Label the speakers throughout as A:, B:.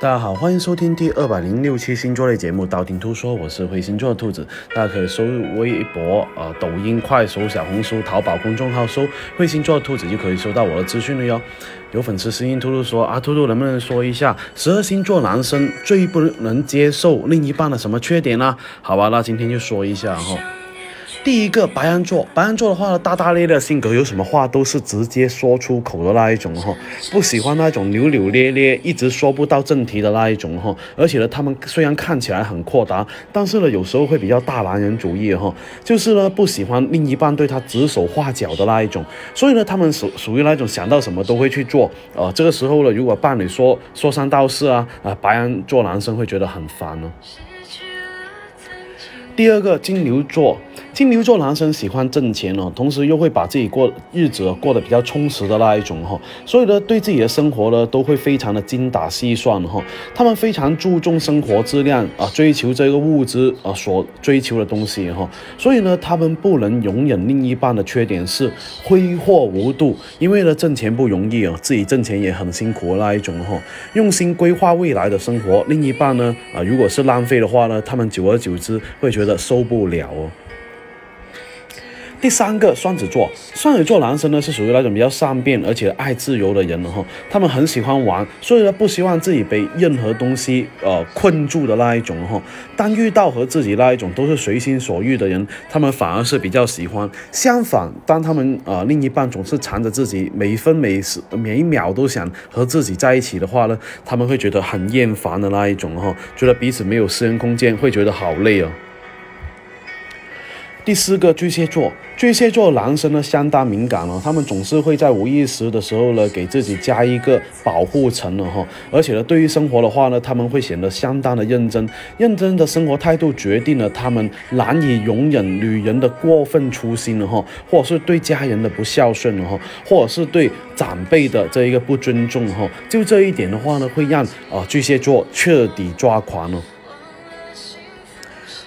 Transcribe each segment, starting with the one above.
A: 大家好，欢迎收听第二百零六期星座类节目《道听途说》，我是灰星座的兔子。大家可以搜微博、呃抖音、快手、小红书、淘宝公众号搜“灰星座的兔子”，就可以收到我的资讯了哟。有粉丝私信兔兔说：“啊，兔兔能不能说一下十二星座男生最不能接受另一半的什么缺点呢？”好吧，那今天就说一下哈。第一个白羊座，白羊座的话呢，大大咧咧性格，有什么话都是直接说出口的那一种哈，不喜欢那种扭扭咧咧，一直说不到正题的那一种哈。而且呢，他们虽然看起来很阔达，但是呢，有时候会比较大男人主义哈，就是呢，不喜欢另一半对他指手画脚的那一种。所以呢，他们属属于那种想到什么都会去做。呃，这个时候呢，如果伴侣说说三道四啊，啊，白羊座男生会觉得很烦呢。第二个金牛座，金牛座男生喜欢挣钱哦，同时又会把自己过日子过得比较充实的那一种哈，所以呢，对自己的生活呢都会非常的精打细算哈。他们非常注重生活质量啊，追求这个物质啊所追求的东西哈。所以呢，他们不能容忍另一半的缺点是挥霍无度，因为呢挣钱不容易啊，自己挣钱也很辛苦那一种哈。用心规划未来的生活，另一半呢啊，如果是浪费的话呢，他们久而久之会觉得。受不了哦。第三个双子座，双子座男生呢是属于那种比较善变而且爱自由的人了哈，他们很喜欢玩，所以呢不希望自己被任何东西呃困住的那一种哈。当遇到和自己那一种都是随心所欲的人，他们反而是比较喜欢。相反，当他们呃另一半总是缠着自己，每分每时每一秒都想和自己在一起的话呢，他们会觉得很厌烦的那一种哈，觉得彼此没有私人空间，会觉得好累哦。第四个巨蟹座，巨蟹座男生呢相当敏感了，他们总是会在无意识的时候呢给自己加一个保护层了哈，而且呢对于生活的话呢他们会显得相当的认真，认真的生活态度决定了他们难以容忍女人的过分粗心了哈，或者是对家人的不孝顺了哈，或者是对长辈的这一个不尊重哈，就这一点的话呢会让啊巨蟹座彻底抓狂了。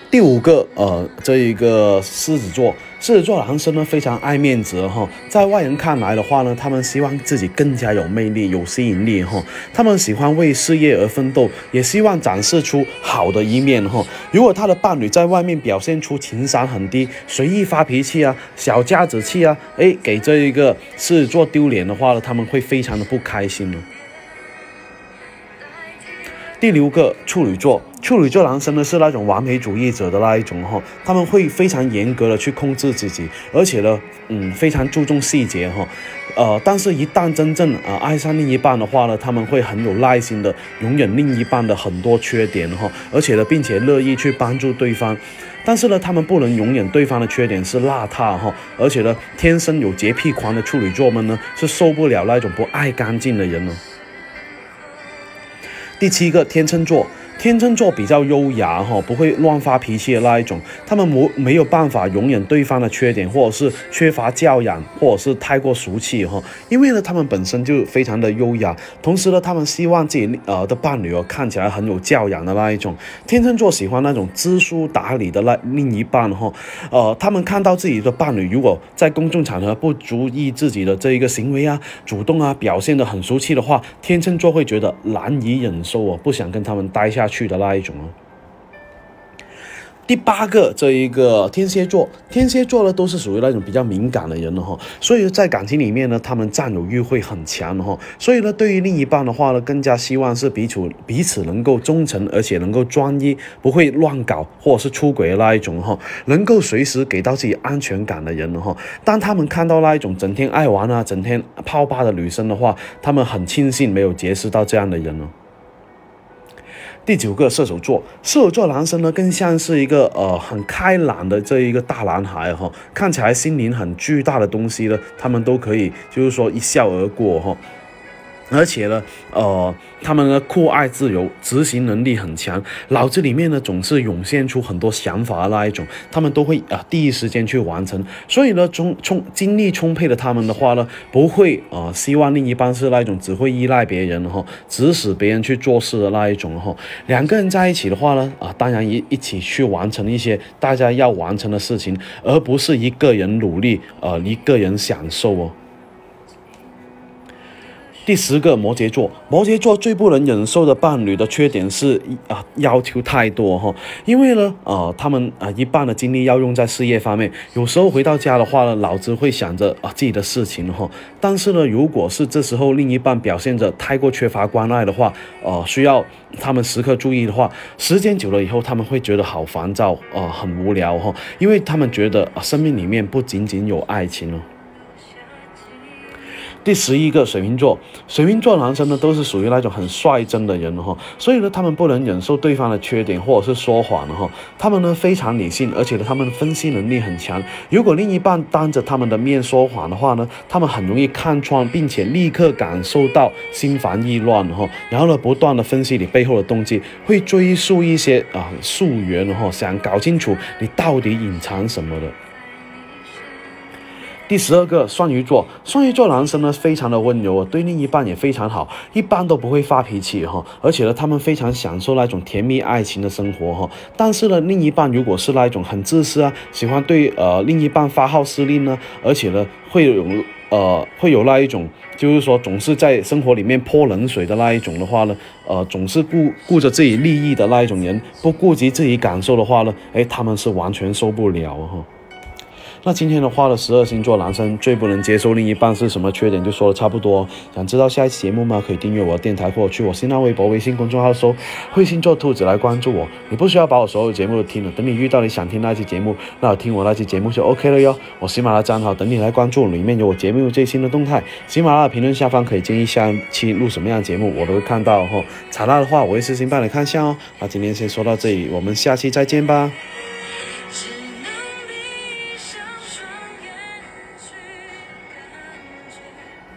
A: 第五个，呃，这一个狮子座，狮子座男生呢非常爱面子哈，在外人看来的话呢，他们希望自己更加有魅力、有吸引力哈，他们喜欢为事业而奋斗，也希望展示出好的一面哈。如果他的伴侣在外面表现出情商很低、随意发脾气啊、小家子气啊，诶，给这一个狮子座丢脸的话呢，他们会非常的不开心。第六个处女座，处女座男生呢是那种完美主义者的那一种哈，他们会非常严格的去控制自己，而且呢，嗯，非常注重细节哈，呃，但是，一旦真正啊爱上另一半的话呢，他们会很有耐心的容忍另一半的很多缺点哈，而且呢，并且乐意去帮助对方，但是呢，他们不能容忍对方的缺点是邋遢哈，而且呢，天生有洁癖狂的处女座们呢是受不了那种不爱干净的人呢。第七个天秤座，天秤座比较优雅哈，不会乱发脾气的那一种。他们没没有办法容忍对方的缺点，或者是缺乏教养，或者是太过俗气哈。因为呢，他们本身就非常的优雅，同时呢，他们希望自己呃的伴侣哦看起来很有教养的那一种。天秤座喜欢那种知书达理的那另一半哈。呃，他们看到自己的伴侣如果在公众场合不注意自己的这一个行为啊，主动啊，表现的很俗气的话，天秤座会觉得难以忍受。哦不想跟他们待下去去的那一种哦。第八个，这一个天蝎座，天蝎座呢都是属于那种比较敏感的人了哈，所以在感情里面呢，他们占有欲会很强的哈，所以呢，对于另一半的话呢，更加希望是彼此彼此能够忠诚，而且能够专一，不会乱搞或者是出轨的那一种哈，能够随时给到自己安全感的人哈。当他们看到那一种整天爱玩啊、整天泡吧的女生的话，他们很庆幸没有结识到这样的人哦。第九个射手座，射手座男生呢，更像是一个呃很开朗的这一个大男孩哈，看起来心灵很巨大的东西呢，他们都可以就是说一笑而过哈。而且呢，呃，他们呢酷爱自由，执行能力很强，脑子里面呢总是涌现出很多想法的那一种，他们都会啊第一时间去完成。所以呢，充充精力充沛的他们的话呢，不会啊希望另一半是那种只会依赖别人哈，指使别人去做事的那一种哈。两个人在一起的话呢，啊当然一一起去完成一些大家要完成的事情，而不是一个人努力，呃一个人享受哦。第十个摩羯座，摩羯座最不能忍受的伴侣的缺点是啊要求太多哈，因为呢呃他们啊一半的精力要用在事业方面，有时候回到家的话呢，脑子会想着啊自己的事情哈，但是呢如果是这时候另一半表现着太过缺乏关爱的话，呃需要他们时刻注意的话，时间久了以后他们会觉得好烦躁啊很无聊哈，因为他们觉得啊生命里面不仅仅有爱情哦。第十一个水瓶座，水瓶座男生呢都是属于那种很率真的人哈，所以呢他们不能忍受对方的缺点或者是说谎的哈，他们呢非常理性，而且呢他们分析能力很强。如果另一半当着他们的面说谎的话呢，他们很容易看穿，并且立刻感受到心烦意乱哈，然后呢不断的分析你背后的动机，会追溯一些啊溯源哈，想搞清楚你到底隐藏什么的。第十二个双鱼座，双鱼座男生呢非常的温柔，对另一半也非常好，一般都不会发脾气哈，而且呢他们非常享受那种甜蜜爱情的生活哈。但是呢另一半如果是那一种很自私啊，喜欢对呃另一半发号施令呢，而且呢会有呃会有那一种就是说总是在生活里面泼冷水的那一种的话呢，呃总是顾顾着自己利益的那一种人，不顾及自己感受的话呢，哎他们是完全受不了哈。那今天的话呢，十二星座男生最不能接受另一半是什么缺点，就说的差不多。想知道下一期节目吗？可以订阅我的电台，或去我新浪微博、微信公众号搜“会星座兔子”来关注我。你不需要把我所有节目都听了，等你遇到你想听那期节目，那听我那期节目就 OK 了哟。我喜马拉雅账号等你来关注，里面有我节目最新的动态。喜马拉雅评论下方可以建议下期录什么样的节目，我都会看到哈。查到的话，我会私信帮你看一下哦。那今天先说到这里，我们下期再见吧。